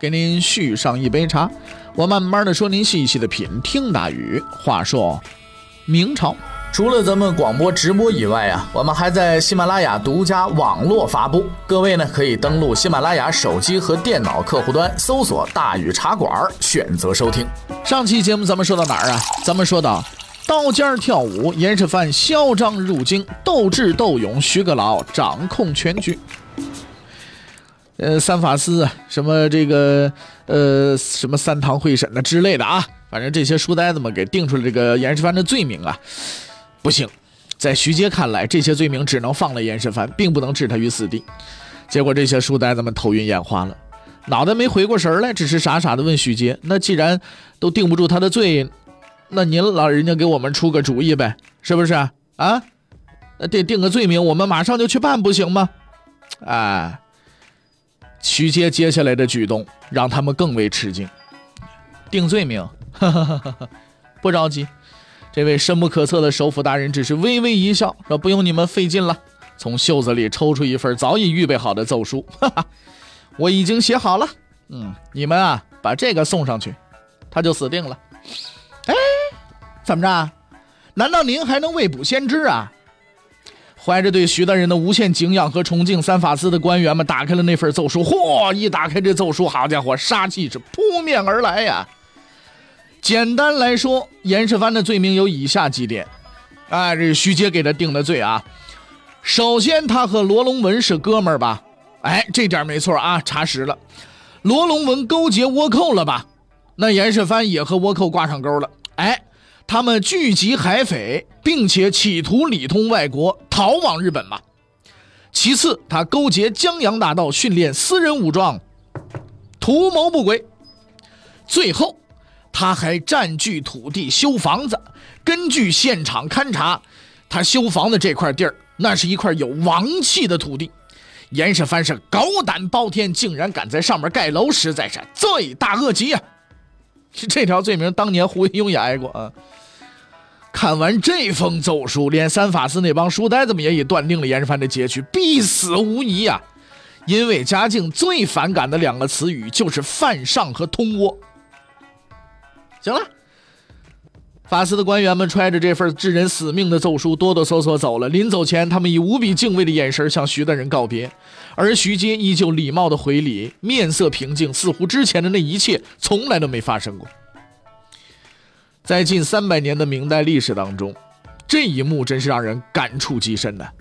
给您续上一杯茶，我慢慢的说，您细细的品。听大宇，话说明朝，除了咱们广播直播以外啊，我们还在喜马拉雅独家网络发布。各位呢，可以登录喜马拉雅手机和电脑客户端，搜索“大禹茶馆”，选择收听。上期节目咱们说到哪儿啊？咱们说到。刀尖跳舞，严世蕃嚣张入京，斗智斗勇，徐阁老掌控全局。呃，三法司啊，什么这个呃，什么三堂会审的之类的啊，反正这些书呆子们给定出了这个严世蕃的罪名啊，不行，在徐阶看来，这些罪名只能放了严世蕃，并不能置他于死地。结果这些书呆子们头晕眼花了，脑袋没回过神来，只是傻傻的问徐阶：“那既然都定不住他的罪？”那您老人家给我们出个主意呗，是不是啊？那得定个罪名，我们马上就去办，不行吗？哎，徐阶接下来的举动让他们更为吃惊。定罪名，不着急。这位深不可测的首辅大人只是微微一笑，说：“不用你们费劲了。”从袖子里抽出一份早已预备好的奏书，哈哈，我已经写好了。嗯，你们啊，把这个送上去，他就死定了。哎。怎么着？难道您还能未卜先知啊？怀着对徐大人的无限敬仰和崇敬，三法司的官员们打开了那份奏书。嚯！一打开这奏书，好家伙，杀气是扑面而来呀！简单来说，严世蕃的罪名有以下几点。哎，这是徐阶给他定的罪啊。首先，他和罗龙文是哥们儿吧？哎，这点没错啊，查实了。罗龙文勾结倭寇了吧？那严世蕃也和倭寇挂上钩了。哎。他们聚集海匪，并且企图里通外国，逃往日本嘛。其次，他勾结江洋大盗，训练私人武装，图谋不轨。最后，他还占据土地修房子。根据现场勘查，他修房子这块地儿，那是一块有王气的土地。严世蕃是狗胆包天，竟然敢在上面盖楼，实在是罪大恶极呀！这条罪名，当年胡惟庸也挨过啊。看完这封奏书，连三法司那帮书呆子们也已断定了严世蕃的结局必死无疑呀。因为嘉靖最反感的两个词语就是犯上和通倭。行了，法司的官员们揣着这份致人死命的奏书，哆哆嗦嗦走了。临走前，他们以无比敬畏的眼神向徐大人告别，而徐阶依旧礼貌的回礼，面色平静，似乎之前的那一切从来都没发生过。在近三百年的明代历史当中，这一幕真是让人感触极深的。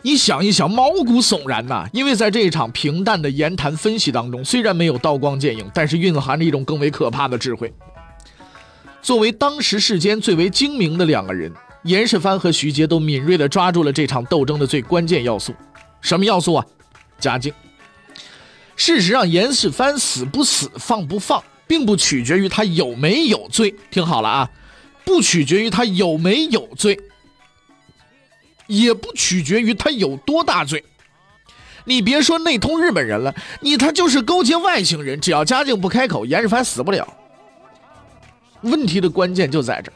你想一想，毛骨悚然呐！因为在这一场平淡的言谈分析当中，虽然没有刀光剑影，但是蕴含着一种更为可怕的智慧。作为当时世间最为精明的两个人，严世蕃和徐阶都敏锐地抓住了这场斗争的最关键要素。什么要素啊？嘉靖。事实上，严世蕃死不死，放不放？并不取决于他有没有罪，听好了啊，不取决于他有没有罪，也不取决于他有多大罪。你别说内通日本人了，你他就是勾结外星人，只要嘉靖不开口，严世蕃死不了。问题的关键就在这儿。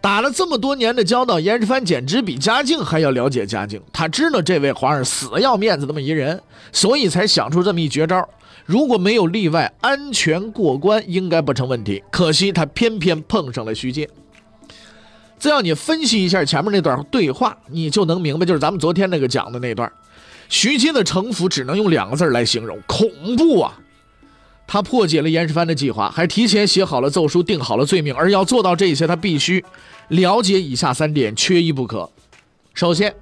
打了这么多年的交道，严世蕃简直比嘉靖还要了解嘉靖，他知道这位皇上死要面子那么一人，所以才想出这么一绝招。如果没有例外，安全过关应该不成问题。可惜他偏偏碰上了徐阶。再让你分析一下前面那段对话，你就能明白，就是咱们昨天那个讲的那段。徐阶的城府只能用两个字来形容：恐怖啊！他破解了严世蕃的计划，还提前写好了奏书，定好了罪名。而要做到这些，他必须了解以下三点，缺一不可。首先，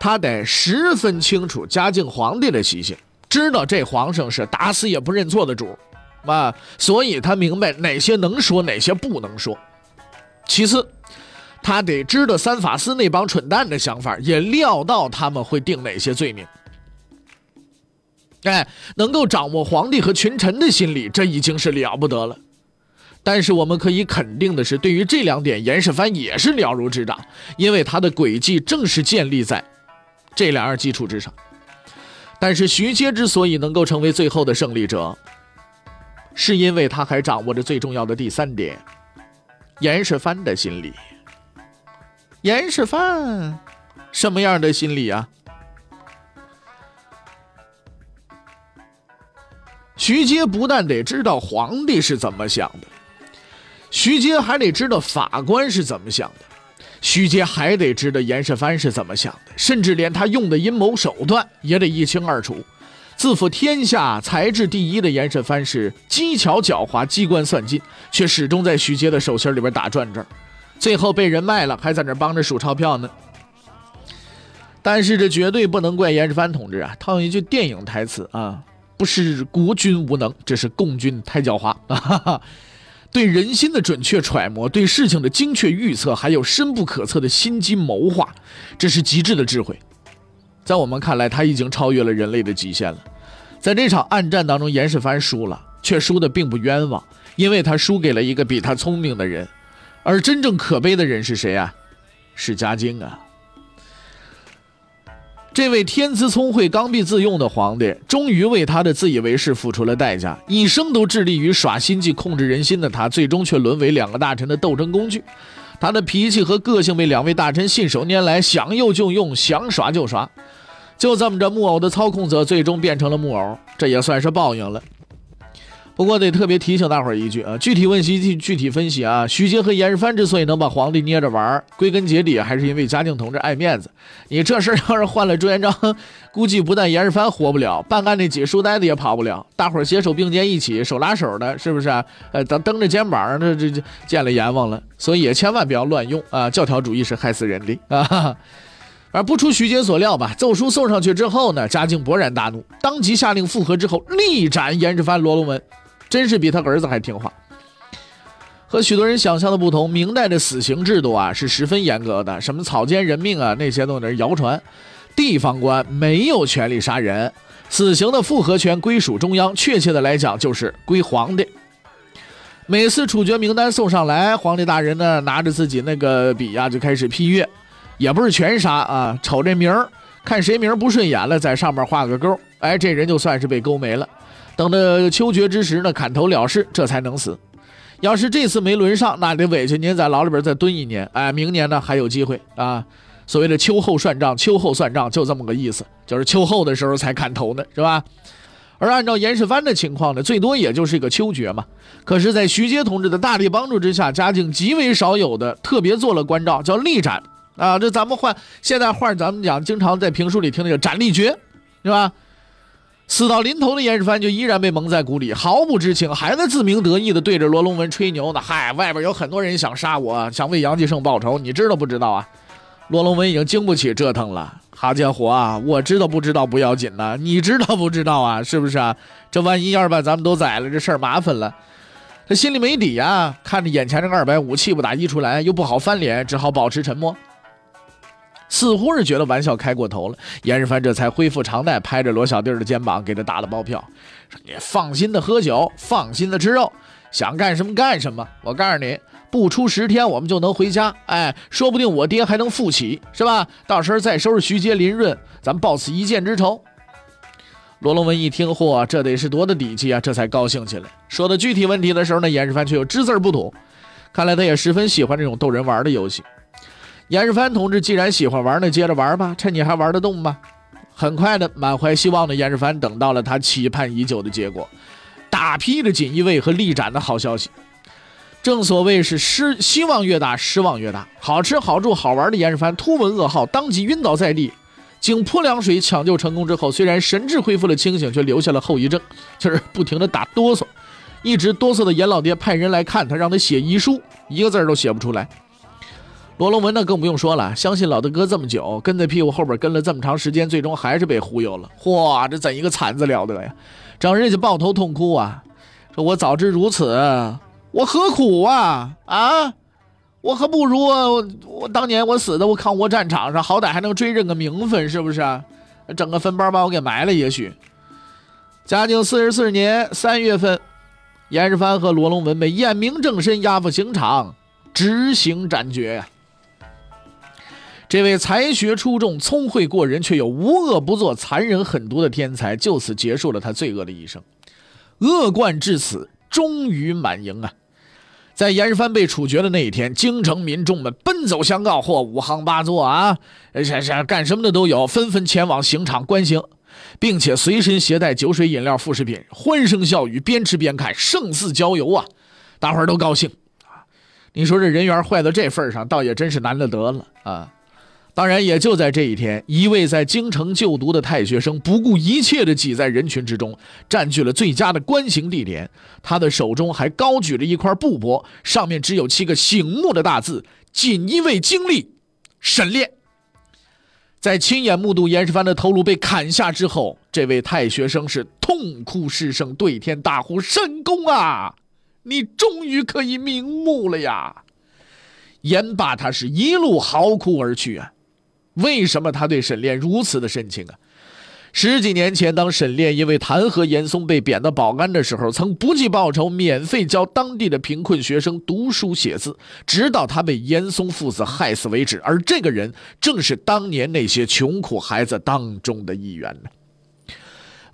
他得十分清楚嘉靖皇帝的习性。知道这皇上是打死也不认错的主，啊，所以他明白哪些能说，哪些不能说。其次，他得知道三法司那帮蠢蛋的想法，也料到他们会定哪些罪名。哎，能够掌握皇帝和群臣的心理，这已经是了不得了。但是我们可以肯定的是，对于这两点，严世蕃也是了如指掌，因为他的诡计正是建立在这两样基础之上。但是徐阶之所以能够成为最后的胜利者，是因为他还掌握着最重要的第三点：严世蕃的心理。严世蕃什么样的心理啊？徐阶不但得知道皇帝是怎么想的，徐阶还得知道法官是怎么想的，徐阶还得知道严世蕃是怎么想的，甚至连他用的阴谋手段也得一清二楚。自负天下才智第一的严世蕃是机巧狡猾、机关算尽，却始终在徐阶的手心里边打转转，最后被人卖了，还在那帮着数钞票呢。但是这绝对不能怪严世蕃同志啊！套用一句电影台词啊。不是国君无能，这是共军太狡猾啊！对人心的准确揣摩，对事情的精确预测，还有深不可测的心机谋划，这是极致的智慧。在我们看来，他已经超越了人类的极限了。在这场暗战当中，严世蕃输了，却输的并不冤枉，因为他输给了一个比他聪明的人。而真正可悲的人是谁啊？是嘉靖啊！这位天资聪慧、刚愎自用的皇帝，终于为他的自以为是付出了代价。一生都致力于耍心计、控制人心的他，最终却沦为两个大臣的斗争工具。他的脾气和个性被两位大臣信手拈来，想用就用，想耍就耍。就这么着，木偶的操控者最终变成了木偶，这也算是报应了。不过得特别提醒大伙儿一句啊，具体问题具具体分析啊。徐阶和严世蕃之所以能把皇帝捏着玩，归根结底还是因为嘉靖同志爱面子。你这事儿要是换了朱元璋，估计不但严世蕃活不了，办案那几书呆子也跑不了。大伙儿携手并肩一起，手拉手的，是不是啊？呃，蹬蹬着肩膀，这这这见了阎王了。所以也千万不要乱用啊！教条主义是害死人的啊！而不出徐阶所料吧，奏书送上去之后呢，嘉靖勃然大怒，当即下令复核之后力斩严世蕃、罗龙文。真是比他儿子还听话。和许多人想象的不同，明代的死刑制度啊是十分严格的，什么草菅人命啊那些都是谣传。地方官没有权利杀人，死刑的复核权归属中央，确切的来讲就是归皇帝。每次处决名单送上来，皇帝大人呢拿着自己那个笔呀就开始批阅，也不是全杀啊，瞅这名儿，看谁名不顺眼了，在上面画个勾，哎，这人就算是被勾没了。等到秋决之时呢，砍头了事，这才能死。要是这次没轮上，那得委屈您在牢里边再蹲一年。哎，明年呢还有机会啊。所谓的秋后算账，秋后算账就这么个意思，就是秋后的时候才砍头呢，是吧？而按照严世蕃的情况呢，最多也就是一个秋决嘛。可是，在徐阶同志的大力帮助之下，嘉靖极为少有的特别做了关照，叫立斩啊。这咱们换现在话，咱们讲，经常在评书里听那个斩立决，是吧？死到临头的严世蕃就依然被蒙在鼓里，毫不知情，还在自鸣得意地对着罗龙文吹牛呢。嗨，外边有很多人想杀我，想为杨继盛报仇，你知道不知道啊？罗龙文已经经不起折腾了。好家伙啊，我知道不知道不要紧呢，你知道不知道啊？是不是啊？这万一要是把咱们都宰了，这事儿麻烦了。他心里没底呀，看着眼前这个二百五，气不打一处来，又不好翻脸，只好保持沉默。似乎是觉得玩笑开过头了，严世蕃这才恢复常态，拍着罗小弟的肩膀，给他打了包票，说：“你放心的喝酒，放心的吃肉，想干什么干什么。我告诉你，不出十天，我们就能回家。哎，说不定我爹还能复起，是吧？到时候再收拾徐阶、林润，咱们报此一箭之仇。”罗龙文一听，嚯，这得是多大底气啊！这才高兴起来。说到具体问题的时候呢，严世蕃却又只字不吐，看来他也十分喜欢这种逗人玩的游戏。严世蕃同志既然喜欢玩，那接着玩吧，趁你还玩得动吧？很快的，满怀希望的严世蕃等到了他期盼已久的结果，大批的锦衣卫和力斩的好消息。正所谓是失希望越大，失望越大。好吃好住好玩的严世蕃突闻噩耗，当即晕倒在地。经泼凉水抢救成功之后，虽然神志恢复了清醒，却留下了后遗症，就是不停的打哆嗦，一直哆嗦的严老爹派人来看他，让他写遗书，一个字都写不出来。罗龙文那更不用说了，相信老大哥这么久，跟在屁股后边跟了这么长时间，最终还是被忽悠了。嚯，这怎一个惨字了得呀！整日就抱头痛哭啊，说我早知如此，我何苦啊啊！我还不如我当年我死在我抗倭战场上，好歹还能追认个名分，是不是？整个坟包把我给埋了，也许。嘉靖四十四年三月份，严世蕃和罗龙文被验明正身，押赴刑场执行斩决。这位才学出众、聪慧过人却又无恶不作、残忍狠毒的天才，就此结束了他罪恶的一生。恶贯至此，终于满盈啊！在严世蕃被处决的那一天，京城民众们奔走相告，或五行八作啊，是是干什么的都有，纷纷前往刑场观刑，并且随身携带酒水饮料副食品，欢声笑语，边吃边看，胜似郊游啊！大伙儿都高兴啊！你说这人缘坏到这份上，倒也真是难得得了啊！当然，也就在这一天，一位在京城就读的太学生不顾一切地挤在人群之中，占据了最佳的观刑地点。他的手中还高举着一块布帛，上面只有七个醒目的大字：“锦衣卫经历沈炼。”在亲眼目睹严世蕃的头颅被砍下之后，这位太学生是痛哭失声，对天大呼：“神公啊，你终于可以瞑目了呀！”严霸他是一路嚎哭而去啊。为什么他对沈炼如此的深情啊？十几年前，当沈炼因为弹劾严嵩被贬到保安的时候，曾不计报酬免费教当地的贫困学生读书写字，直到他被严嵩父子害死为止。而这个人，正是当年那些穷苦孩子当中的一员呢。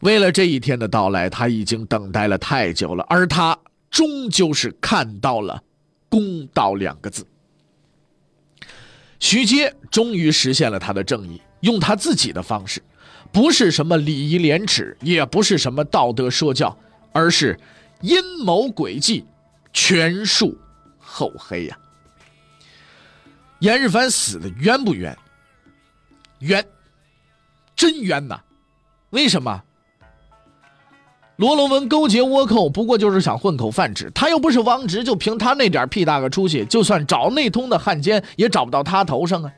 为了这一天的到来，他已经等待了太久了，而他终究是看到了“公道”两个字。徐阶终于实现了他的正义，用他自己的方式，不是什么礼仪廉耻，也不是什么道德说教，而是阴谋诡计，权术厚黑呀。严世蕃死的冤不冤？冤，真冤呐！为什么？罗龙文勾结倭寇，不过就是想混口饭吃。他又不是王直，就凭他那点屁大个出息，就算找内通的汉奸，也找不到他头上啊。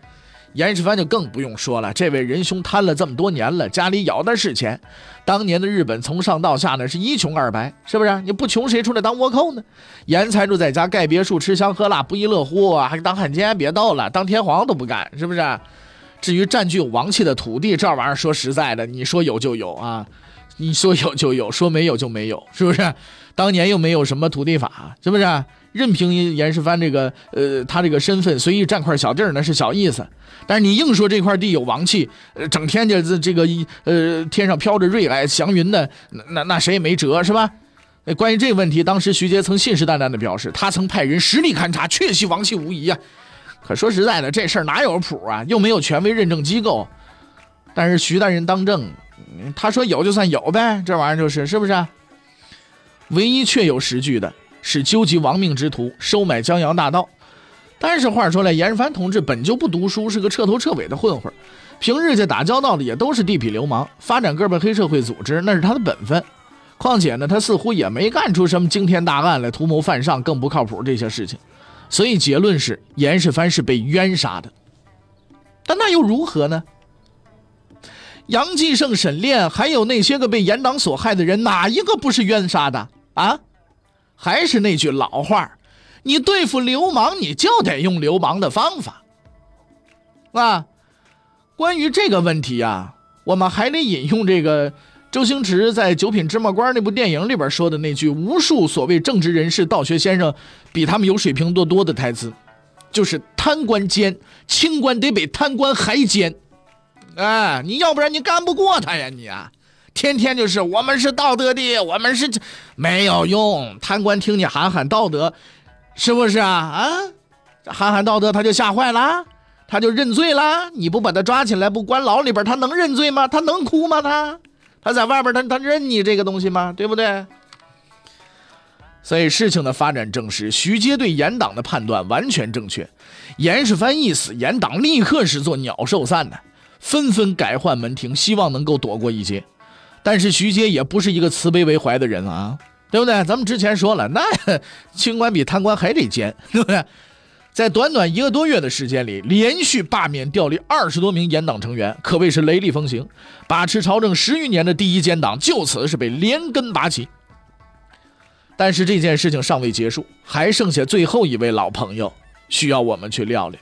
严世蕃就更不用说了，这位仁兄贪了这么多年了，家里有的是钱。当年的日本从上到下呢是一穷二白，是不是？你不穷谁出来当倭寇呢？严财主在家盖别墅，吃香喝辣，不亦乐乎啊？还当汉奸？别逗了，当天皇都不干，是不是？至于占据有王气的土地，这玩意儿说实在的，你说有就有啊。你说有就有，说没有就没有，是不是？当年又没有什么土地法，是不是？任凭严世蕃这个，呃，他这个身份随意占块小地儿，那是小意思。但是你硬说这块地有王气，呃，整天就这这个，呃，天上飘着瑞霭祥云的，那那谁也没辙，是吧？关于这个问题，当时徐阶曾信誓旦旦地表示，他曾派人实地勘察，确系王气无疑啊。可说实在的，这事儿哪有谱啊？又没有权威认证机构。但是徐大人当政。他说有就算有呗，这玩意儿就是是不是？唯一确有实据的是纠集亡命之徒收买江洋大盗。但是话说来，严世蕃同志本就不读书，是个彻头彻尾的混混，平日间打交道的也都是地痞流氓，发展各个黑社会组织那是他的本分。况且呢，他似乎也没干出什么惊天大案来图谋犯上，更不靠谱这些事情。所以结论是，严世蕃是被冤杀的。但那又如何呢？杨继盛、沈炼，还有那些个被严党所害的人，哪一个不是冤杀的啊？还是那句老话，你对付流氓，你就得用流氓的方法。啊，关于这个问题呀，我们还得引用这个周星驰在《九品芝麻官》那部电影里边说的那句无数所谓正直人士、道学先生比他们有水平多多的台词，就是贪官奸，清官得比贪官还奸。哎，你要不然你干不过他呀！你啊，天天就是我们是道德的，我们是没有用。贪官听你喊喊道德，是不是啊？啊，喊喊道德他就吓坏了，他就认罪了。你不把他抓起来，不关牢里边，他能认罪吗？他能哭吗？他他在外边，他他认你这个东西吗？对不对？所以事情的发展证实，徐阶对严党的判断完全正确。严世蕃一死，严党立刻是做鸟兽散的。纷纷改换门庭，希望能够躲过一劫。但是徐阶也不是一个慈悲为怀的人啊，对不对？咱们之前说了，那 清官比贪官还得奸，对不对？在短短一个多月的时间里，连续罢免调离二十多名严党成员，可谓是雷厉风行。把持朝政十余年的第一奸党就此是被连根拔起。但是这件事情尚未结束，还剩下最后一位老朋友需要我们去料理。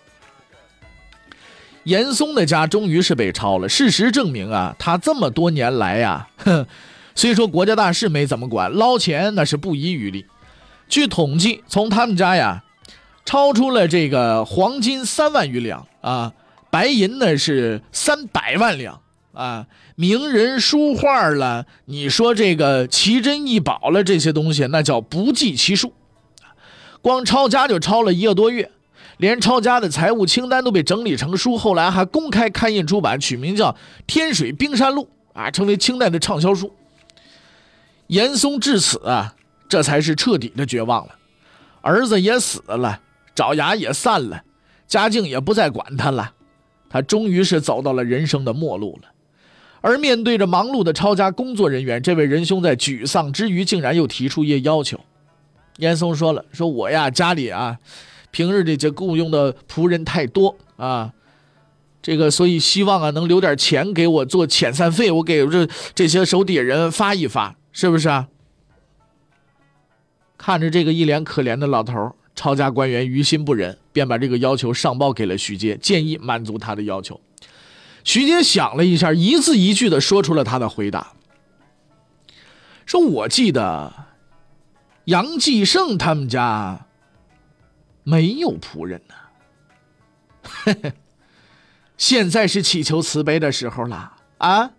严嵩的家终于是被抄了。事实证明啊，他这么多年来呀，哼，虽说国家大事没怎么管，捞钱那是不遗余力。据统计，从他们家呀，超出了这个黄金三万余两啊，白银呢是三百万两啊，名人书画了，你说这个奇珍异宝了，这些东西那叫不计其数。光抄家就抄了一个多月，连抄家的财务清单都被整理成书，后来还公开刊印出版，取名叫《天水冰山录》啊，成为清代的畅销书。严嵩至此啊。这才是彻底的绝望了，儿子也死了，爪牙也散了，嘉靖也不再管他了，他终于是走到了人生的末路了。而面对着忙碌的抄家工作人员，这位仁兄在沮丧之余，竟然又提出一些要求。严嵩说了：“说我呀，家里啊，平日这这雇佣的仆人太多啊，这个所以希望啊，能留点钱给我做遣散费，我给这这些手底下人发一发，是不是啊？”看着这个一脸可怜的老头，抄家官员于心不忍，便把这个要求上报给了徐阶，建议满足他的要求。徐阶想了一下，一字一句的说出了他的回答：“说我记得杨继盛他们家没有仆人呢，现在是祈求慈悲的时候了啊！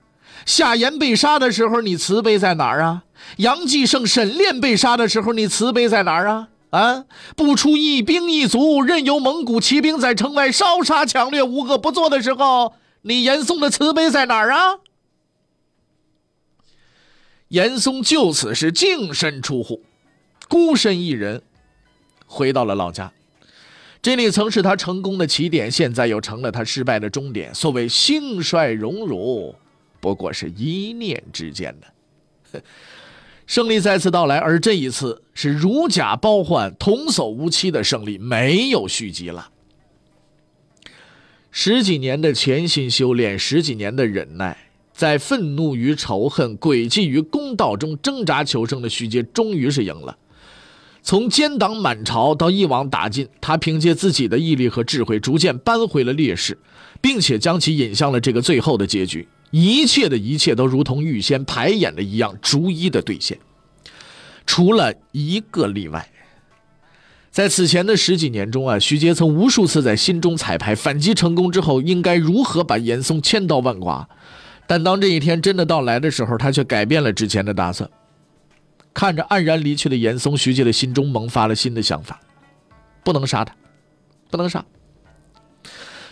夏言被杀的时候，你慈悲在哪儿啊？”杨继盛、沈炼被杀的时候，你慈悲在哪儿啊？啊！不出一兵一卒，任由蒙古骑兵在城外烧杀抢掠、无恶不作的时候，你严嵩的慈悲在哪儿啊？严嵩就此是净身出户，孤身一人回到了老家。这里曾是他成功的起点，现在又成了他失败的终点。所谓兴衰荣辱，不过是一念之间的。胜利再次到来，而这一次是如假包换、童叟无欺的胜利，没有续集了。十几年的潜心修炼，十几年的忍耐，在愤怒与仇恨、诡计与公道中挣扎求生的徐阶，终于是赢了。从奸党满朝到一网打尽，他凭借自己的毅力和智慧，逐渐扳回了劣势，并且将其引向了这个最后的结局。一切的一切都如同预先排演的一样，逐一的兑现，除了一个例外。在此前的十几年中啊，徐阶曾无数次在心中彩排，反击成功之后应该如何把严嵩千刀万剐。但当这一天真的到来的时候，他却改变了之前的打算。看着黯然离去的严嵩，徐阶的心中萌发了新的想法：不能杀他，不能杀。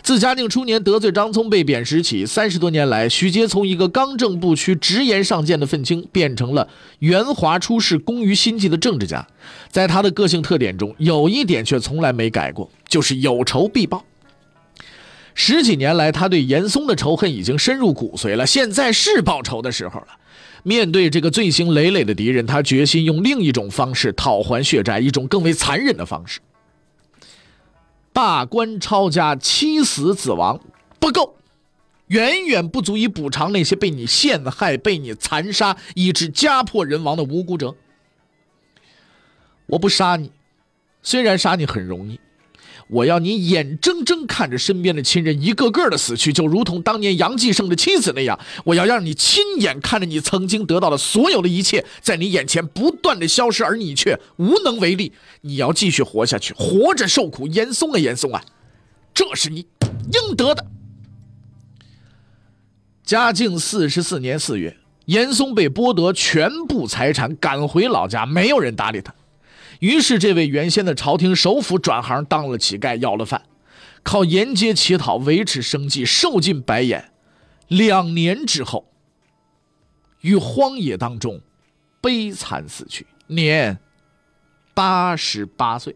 自嘉靖初年得罪张聪被贬时起，三十多年来，徐阶从一个刚正不屈、直言上谏的愤青，变成了圆滑出世、工于心计的政治家。在他的个性特点中，有一点却从来没改过，就是有仇必报。十几年来，他对严嵩的仇恨已经深入骨髓了。现在是报仇的时候了。面对这个罪行累累的敌人，他决心用另一种方式讨还血债，一种更为残忍的方式。罢官抄家、妻死子亡不够，远远不足以补偿那些被你陷害、被你残杀以致家破人亡的无辜者。我不杀你，虽然杀你很容易。我要你眼睁睁看着身边的亲人一个个的死去，就如同当年杨继盛的妻子那样。我要让你亲眼看着你曾经得到的所有的一切，在你眼前不断的消失，而你却无能为力。你要继续活下去，活着受苦。严嵩啊，严嵩啊，这是你应得的。嘉靖四十四年四月，严嵩被剥夺全部财产，赶回老家，没有人搭理他。于是，这位原先的朝廷首辅转行当了乞丐，要了饭，靠沿街乞讨维持生计，受尽白眼。两年之后，于荒野当中悲惨死去，年八十八岁。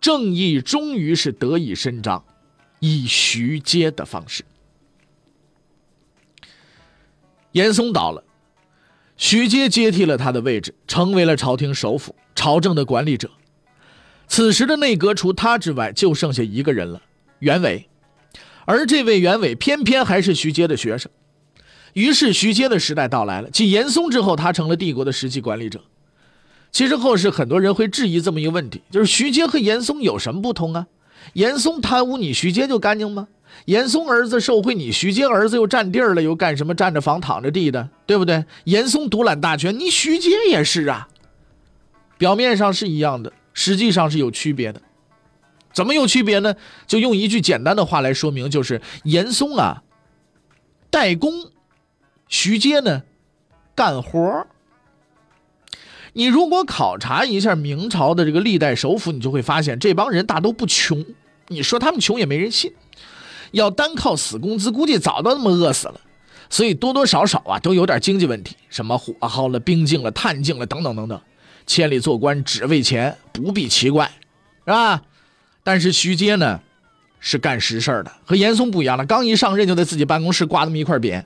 正义终于是得以伸张，以徐阶的方式。严嵩倒了。徐阶接替了他的位置，成为了朝廷首辅、朝政的管理者。此时的内阁除他之外，就剩下一个人了——袁伟。而这位袁伟偏偏还是徐阶的学生。于是，徐阶的时代到来了。继严嵩之后，他成了帝国的实际管理者。其实后世很多人会质疑这么一个问题：就是徐阶和严嵩有什么不同啊？严嵩贪污，你徐阶就干净吗？严嵩儿子受贿，你徐阶儿子又占地儿了，又干什么占着房躺着地的，对不对？严嵩独揽大权，你徐阶也是啊。表面上是一样的，实际上是有区别的。怎么有区别呢？就用一句简单的话来说明，就是严嵩啊，代工，徐阶呢，干活你如果考察一下明朝的这个历代首辅，你就会发现这帮人大都不穷。你说他们穷也没人信，要单靠死工资，估计早都那么饿死了。所以多多少少啊，都有点经济问题，什么火耗了、兵进了、炭进了等等等等。千里做官只为钱，不必奇怪，是吧？但是徐阶呢，是干实事的，和严嵩不一样了。刚一上任就在自己办公室挂那么一块匾，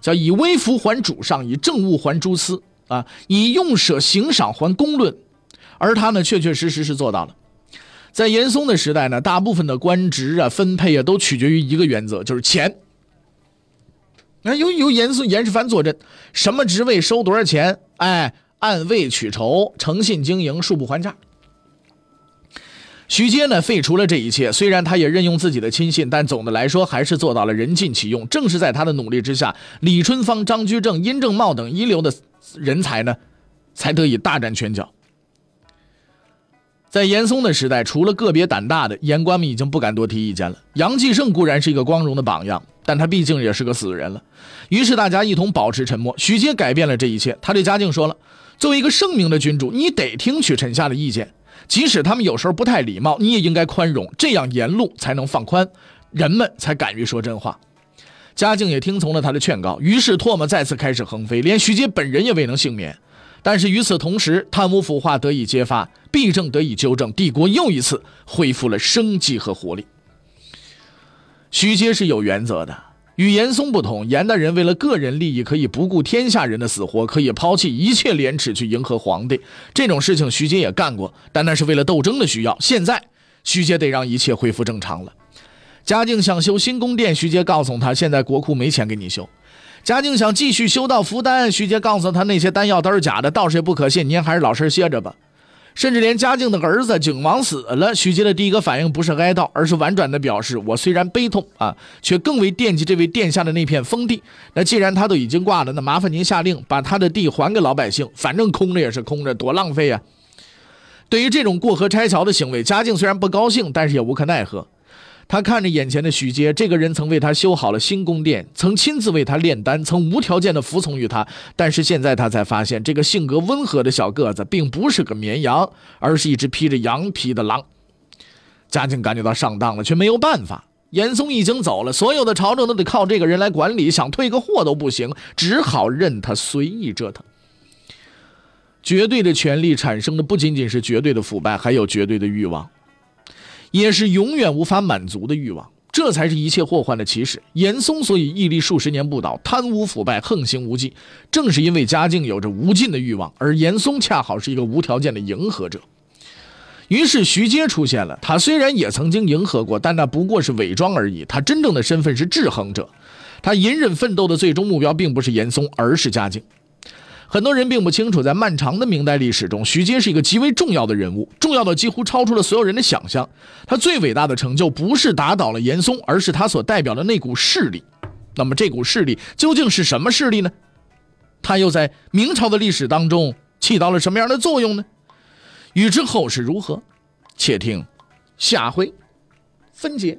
叫“以微服还主上，以政务还诸司”，啊，以用舍行赏还公论。而他呢，确确实实是做到了。在严嵩的时代呢，大部分的官职啊、分配啊，都取决于一个原则，就是钱。那由由严嵩、严世蕃坐镇，什么职位收多少钱？哎。按位取酬，诚信经营，恕不还价。徐阶呢，废除了这一切。虽然他也任用自己的亲信，但总的来说还是做到了人尽其用。正是在他的努力之下，李春芳、张居正、殷正茂等一流的人才呢，才得以大展拳脚。在严嵩的时代，除了个别胆大的言官们，已经不敢多提意见了。杨继盛固然是一个光荣的榜样，但他毕竟也是个死人了。于是大家一同保持沉默。徐阶改变了这一切，他对嘉靖说了。作为一个圣明的君主，你得听取臣下的意见，即使他们有时候不太礼貌，你也应该宽容，这样言路才能放宽，人们才敢于说真话。嘉靖也听从了他的劝告，于是唾沫再次开始横飞，连徐阶本人也未能幸免。但是与此同时，贪污腐化得以揭发，弊政得以纠正，帝国又一次恢复了生机和活力。徐阶是有原则的。与严嵩不同，严大人为了个人利益可以不顾天下人的死活，可以抛弃一切廉耻去迎合皇帝。这种事情徐阶也干过，但那是为了斗争的需要。现在徐阶得让一切恢复正常了。嘉靖想修新宫殿，徐阶告诉他，现在国库没钱给你修。嘉靖想继续修到福丹，徐阶告诉他那些丹药都是假的，道士也不可信，您还是老实歇着吧。甚至连嘉靖的儿子景王死了，徐阶的第一个反应不是哀悼，而是婉转的表示：“我虽然悲痛啊，却更为惦记这位殿下的那片封地。那既然他都已经挂了，那麻烦您下令把他的地还给老百姓，反正空着也是空着，多浪费呀！”对于这种过河拆桥的行为，嘉靖虽然不高兴，但是也无可奈何。他看着眼前的徐阶，这个人曾为他修好了新宫殿，曾亲自为他炼丹，曾无条件的服从于他。但是现在他才发现，这个性格温和的小个子并不是个绵羊，而是一只披着羊皮的狼。嘉靖感觉到上当了，却没有办法。严嵩已经走了，所有的朝政都得靠这个人来管理，想退个货都不行，只好任他随意折腾。绝对的权力产生的不仅仅是绝对的腐败，还有绝对的欲望。也是永远无法满足的欲望，这才是一切祸患的起始。严嵩所以屹立数十年不倒，贪污腐败横行无忌，正是因为嘉靖有着无尽的欲望，而严嵩恰好是一个无条件的迎合者。于是徐阶出现了，他虽然也曾经迎合过，但那不过是伪装而已。他真正的身份是制衡者，他隐忍奋斗的最终目标并不是严嵩，而是嘉靖。很多人并不清楚，在漫长的明代历史中，徐阶是一个极为重要的人物，重要的几乎超出了所有人的想象。他最伟大的成就不是打倒了严嵩，而是他所代表的那股势力。那么，这股势力究竟是什么势力呢？他又在明朝的历史当中起到了什么样的作用呢？欲知后事如何，且听下回分解。